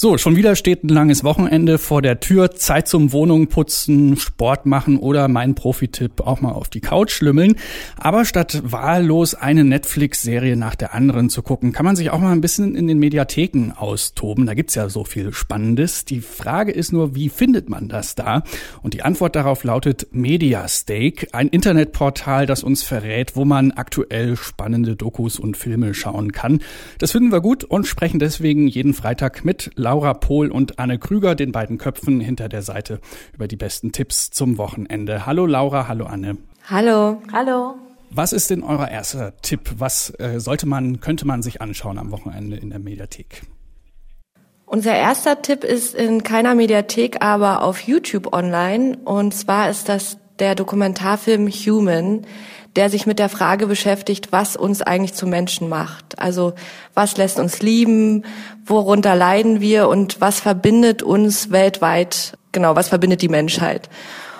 So, schon wieder steht ein langes Wochenende vor der Tür. Zeit zum Wohnung putzen, Sport machen oder mein Profi-Tipp auch mal auf die Couch schlümmeln. Aber statt wahllos eine Netflix-Serie nach der anderen zu gucken, kann man sich auch mal ein bisschen in den Mediatheken austoben. Da gibt's ja so viel Spannendes. Die Frage ist nur, wie findet man das da? Und die Antwort darauf lautet Mediastake, ein Internetportal, das uns verrät, wo man aktuell spannende Dokus und Filme schauen kann. Das finden wir gut und sprechen deswegen jeden Freitag mit Laura Pohl und Anne Krüger, den beiden Köpfen hinter der Seite, über die besten Tipps zum Wochenende. Hallo Laura, hallo Anne. Hallo. Hallo. Was ist denn euer erster Tipp? Was äh, sollte man, könnte man sich anschauen am Wochenende in der Mediathek? Unser erster Tipp ist in keiner Mediathek, aber auf YouTube online. Und zwar ist das der Dokumentarfilm Human der sich mit der Frage beschäftigt, was uns eigentlich zu Menschen macht. Also was lässt uns lieben, worunter leiden wir und was verbindet uns weltweit, genau, was verbindet die Menschheit.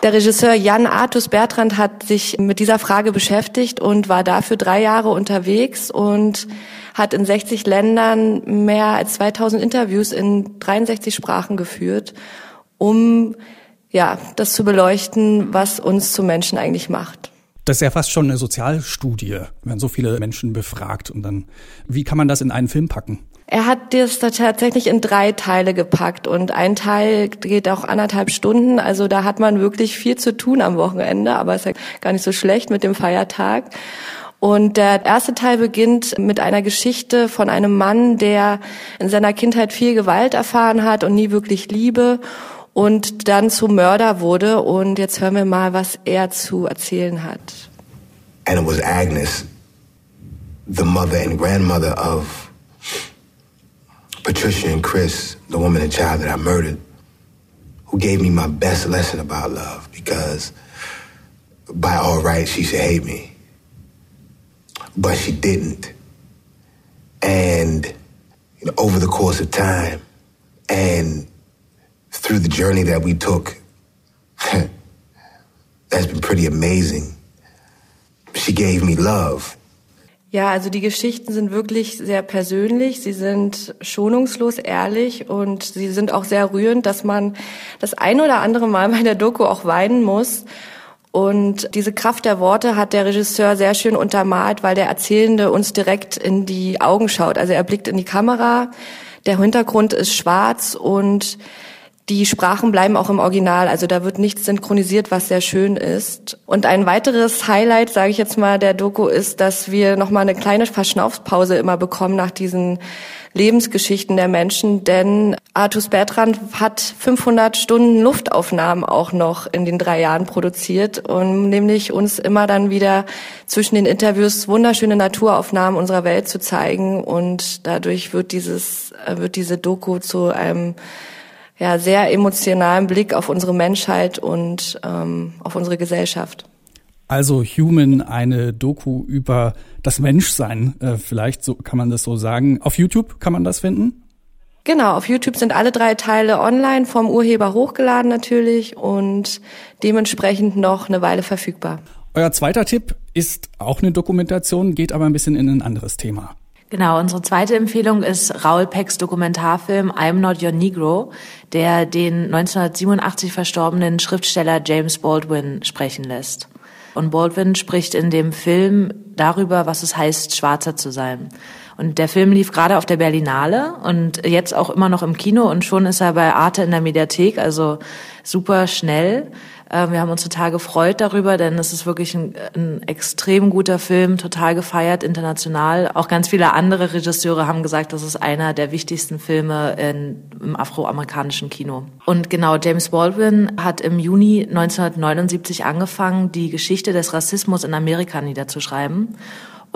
Der Regisseur Jan Artus Bertrand hat sich mit dieser Frage beschäftigt und war dafür drei Jahre unterwegs und hat in 60 Ländern mehr als 2000 Interviews in 63 Sprachen geführt, um ja, das zu beleuchten, was uns zu Menschen eigentlich macht. Das ist ja fast schon eine Sozialstudie, wenn so viele Menschen befragt und dann, wie kann man das in einen Film packen? Er hat das tatsächlich in drei Teile gepackt und ein Teil geht auch anderthalb Stunden. Also da hat man wirklich viel zu tun am Wochenende, aber ist ja gar nicht so schlecht mit dem Feiertag. Und der erste Teil beginnt mit einer Geschichte von einem Mann, der in seiner Kindheit viel Gewalt erfahren hat und nie wirklich Liebe und dann zum Mörder wurde. Und jetzt hören wir mal, was er zu erzählen hat. And it was Agnes, the mother and grandmother of Patricia and Chris, the woman and child that I murdered, who gave me my best lesson about love because by all rights she should hate me. But she didn't. And you know, over the course of time and through the journey that we took, that's been pretty amazing. She gave me love. Ja, also die Geschichten sind wirklich sehr persönlich, sie sind schonungslos ehrlich und sie sind auch sehr rührend, dass man das ein oder andere Mal bei der Doku auch weinen muss. Und diese Kraft der Worte hat der Regisseur sehr schön untermalt, weil der Erzählende uns direkt in die Augen schaut. Also er blickt in die Kamera, der Hintergrund ist schwarz und die Sprachen bleiben auch im Original, also da wird nichts synchronisiert, was sehr schön ist. Und ein weiteres Highlight, sage ich jetzt mal, der Doku ist, dass wir noch mal eine kleine Verschnaufspause immer bekommen nach diesen Lebensgeschichten der Menschen, denn Artus Bertrand hat 500 Stunden Luftaufnahmen auch noch in den drei Jahren produziert, um nämlich uns immer dann wieder zwischen den Interviews wunderschöne Naturaufnahmen unserer Welt zu zeigen und dadurch wird dieses wird diese Doku zu einem ja, sehr emotionalen Blick auf unsere Menschheit und ähm, auf unsere Gesellschaft. Also Human, eine Doku über das Menschsein, äh, vielleicht so kann man das so sagen. Auf YouTube kann man das finden? Genau, auf YouTube sind alle drei Teile online vom Urheber hochgeladen natürlich und dementsprechend noch eine Weile verfügbar. Euer zweiter Tipp ist auch eine Dokumentation, geht aber ein bisschen in ein anderes Thema. Genau, unsere zweite Empfehlung ist Raul Pecks Dokumentarfilm I'm Not Your Negro, der den 1987 verstorbenen Schriftsteller James Baldwin sprechen lässt. Und Baldwin spricht in dem Film darüber, was es heißt, Schwarzer zu sein. Und der Film lief gerade auf der Berlinale und jetzt auch immer noch im Kino und schon ist er bei Arte in der Mediathek, also super schnell. Ähm, wir haben uns total gefreut darüber, denn es ist wirklich ein, ein, extrem guter Film, total gefeiert international. Auch ganz viele andere Regisseure haben gesagt, das ist einer der wichtigsten Filme in, im afroamerikanischen Kino. Und genau, James Baldwin hat im Juni 1979 angefangen, die Geschichte des Rassismus in Amerika niederzuschreiben.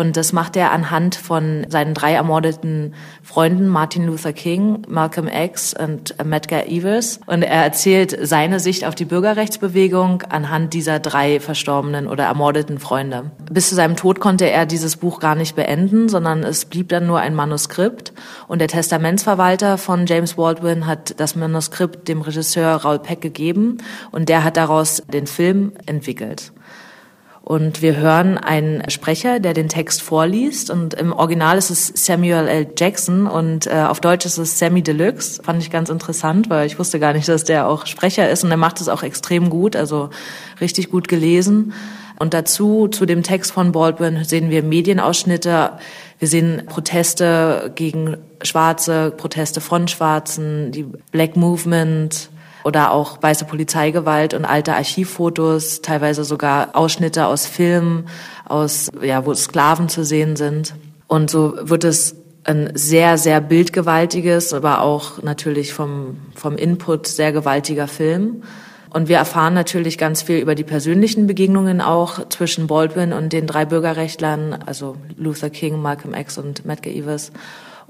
Und das macht er anhand von seinen drei ermordeten Freunden, Martin Luther King, Malcolm X und Medgar Evers. Und er erzählt seine Sicht auf die Bürgerrechtsbewegung anhand dieser drei verstorbenen oder ermordeten Freunde. Bis zu seinem Tod konnte er dieses Buch gar nicht beenden, sondern es blieb dann nur ein Manuskript. Und der Testamentsverwalter von James Baldwin hat das Manuskript dem Regisseur Raul Peck gegeben und der hat daraus den Film entwickelt. Und wir hören einen Sprecher, der den Text vorliest. Und im Original ist es Samuel L. Jackson und äh, auf Deutsch ist es Sammy Deluxe. Fand ich ganz interessant, weil ich wusste gar nicht, dass der auch Sprecher ist. Und er macht es auch extrem gut, also richtig gut gelesen. Und dazu, zu dem Text von Baldwin, sehen wir Medienausschnitte. Wir sehen Proteste gegen Schwarze, Proteste von Schwarzen, die Black Movement, oder auch weiße Polizeigewalt und alte Archivfotos, teilweise sogar Ausschnitte aus Filmen, aus, ja, wo Sklaven zu sehen sind. Und so wird es ein sehr, sehr bildgewaltiges, aber auch natürlich vom, vom Input sehr gewaltiger Film. Und wir erfahren natürlich ganz viel über die persönlichen Begegnungen auch zwischen Baldwin und den drei Bürgerrechtlern, also Luther King, Malcolm X und Medgar Evers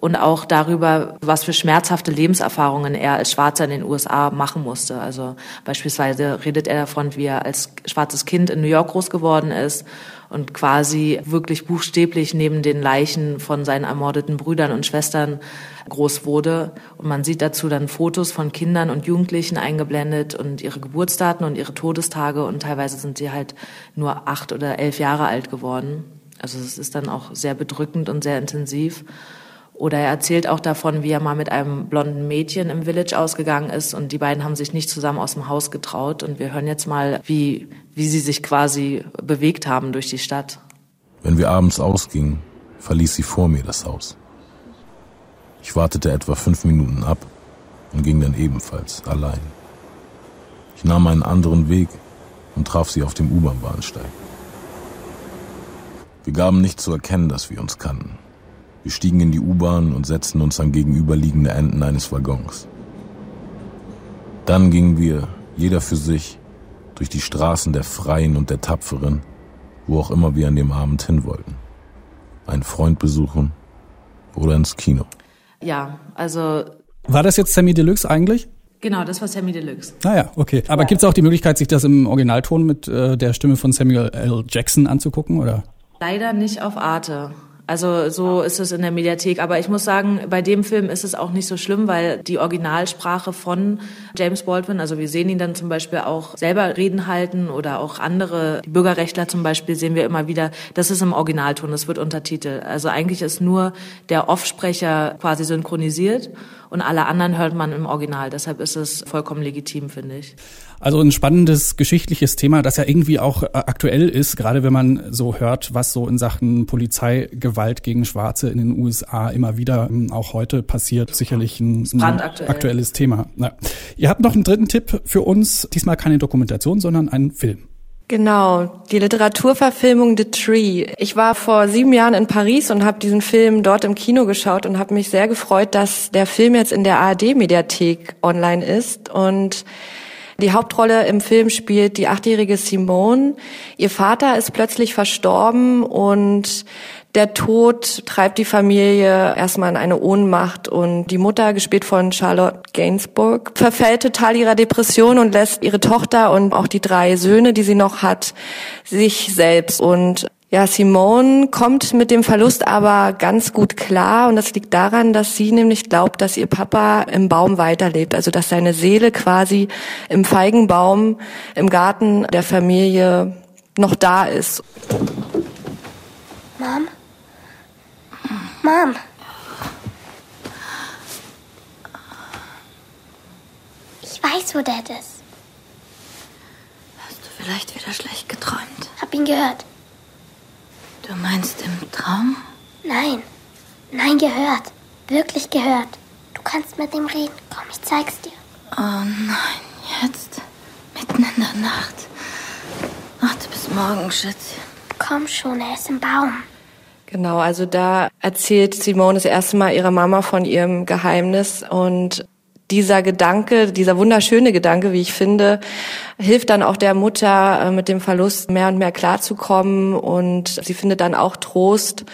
und auch darüber, was für schmerzhafte Lebenserfahrungen er als Schwarzer in den USA machen musste. Also beispielsweise redet er davon, wie er als schwarzes Kind in New York groß geworden ist und quasi wirklich buchstäblich neben den Leichen von seinen ermordeten Brüdern und Schwestern groß wurde. Und man sieht dazu dann Fotos von Kindern und Jugendlichen eingeblendet und ihre Geburtsdaten und ihre Todestage und teilweise sind sie halt nur acht oder elf Jahre alt geworden. Also es ist dann auch sehr bedrückend und sehr intensiv. Oder er erzählt auch davon, wie er mal mit einem blonden Mädchen im Village ausgegangen ist und die beiden haben sich nicht zusammen aus dem Haus getraut. Und wir hören jetzt mal, wie, wie sie sich quasi bewegt haben durch die Stadt. Wenn wir abends ausgingen, verließ sie vor mir das Haus. Ich wartete etwa fünf Minuten ab und ging dann ebenfalls allein. Ich nahm einen anderen Weg und traf sie auf dem U-Bahn-Bahnsteig. Wir gaben nicht zu erkennen, dass wir uns kannten. Wir stiegen in die U-Bahn und setzten uns an gegenüberliegende Enden eines Waggons. Dann gingen wir, jeder für sich, durch die Straßen der Freien und der Tapferen, wo auch immer wir an dem Abend hin wollten. Einen Freund besuchen oder ins Kino. Ja, also. War das jetzt Sammy Deluxe eigentlich? Genau, das war Sammy Deluxe. Naja, ah okay. Aber ja. gibt es auch die Möglichkeit, sich das im Originalton mit äh, der Stimme von Samuel L. Jackson anzugucken, oder? Leider nicht auf Arte. Also so ist es in der Mediathek. Aber ich muss sagen, bei dem Film ist es auch nicht so schlimm, weil die Originalsprache von James Baldwin, also wir sehen ihn dann zum Beispiel auch selber Reden halten oder auch andere Bürgerrechtler zum Beispiel sehen wir immer wieder, das ist im Originalton, das wird untertitelt. Also eigentlich ist nur der Offsprecher quasi synchronisiert und alle anderen hört man im Original. Deshalb ist es vollkommen legitim, finde ich. Also ein spannendes geschichtliches Thema, das ja irgendwie auch äh, aktuell ist, gerade wenn man so hört, was so in Sachen Polizeigewalt gegen Schwarze in den USA immer wieder ähm, auch heute passiert. Sicherlich ein, ein aktuelles Thema. Ja. Ihr habt noch einen dritten Tipp für uns. Diesmal keine Dokumentation, sondern einen Film. Genau, die Literaturverfilmung The Tree. Ich war vor sieben Jahren in Paris und habe diesen Film dort im Kino geschaut und habe mich sehr gefreut, dass der Film jetzt in der ARD-Mediathek online ist. Und die Hauptrolle im Film spielt die achtjährige Simone. Ihr Vater ist plötzlich verstorben und der Tod treibt die Familie erstmal in eine Ohnmacht und die Mutter, gespielt von Charlotte Gainsbourg, verfällt total ihrer Depression und lässt ihre Tochter und auch die drei Söhne, die sie noch hat, sich selbst. Und ja, Simone kommt mit dem Verlust aber ganz gut klar und das liegt daran, dass sie nämlich glaubt, dass ihr Papa im Baum weiterlebt, also dass seine Seele quasi im Feigenbaum im Garten der Familie noch da ist. Mom? Mom. Ich weiß, wo Dad ist. Hast du vielleicht wieder schlecht geträumt? Hab ihn gehört. Du meinst im Traum? Nein. Nein, gehört. Wirklich gehört. Du kannst mit ihm reden. Komm, ich zeig's dir. Oh nein, jetzt? Mitten in der Nacht. Warte bis morgen, Schätzchen. Komm schon, er ist im Baum. Genau, also da erzählt Simone das erste Mal ihrer Mama von ihrem Geheimnis und dieser Gedanke, dieser wunderschöne Gedanke, wie ich finde, hilft dann auch der Mutter, äh, mit dem Verlust mehr und mehr klarzukommen. Und sie findet dann auch Trost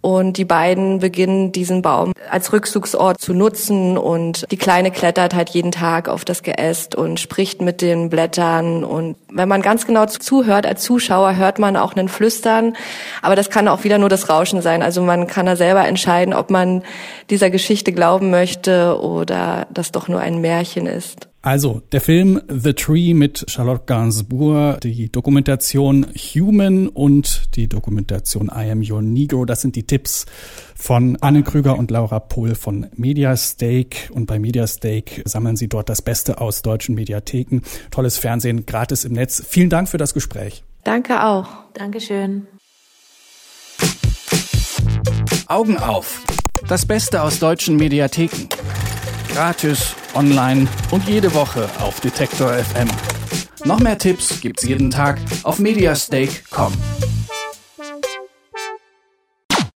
und die beiden beginnen diesen Baum als Rückzugsort zu nutzen und die Kleine klettert halt jeden Tag auf das Geäst und spricht mit den Blättern und wenn man ganz genau zuhört als Zuschauer, hört man auch einen Flüstern, aber das kann auch wieder nur das Rauschen sein. Also man kann da selber entscheiden, ob man dieser Geschichte glauben möchte oder das doch nur ein Märchen ist. Also, der Film The Tree mit Charlotte Gainsbourg, die Dokumentation Human und die Dokumentation I Am Your Negro, das sind die Tipps von Anne Krüger und Laura Pohl von Mediastake. Und bei Mediastake sammeln sie dort das Beste aus deutschen Mediatheken. Tolles Fernsehen, gratis im Netz. Vielen Dank für das Gespräch. Danke auch. Dankeschön. Augen auf. Das Beste aus deutschen Mediatheken. Gratis, online und jede Woche auf Detektor FM. Noch mehr Tipps gibt's jeden Tag auf mediastake.com.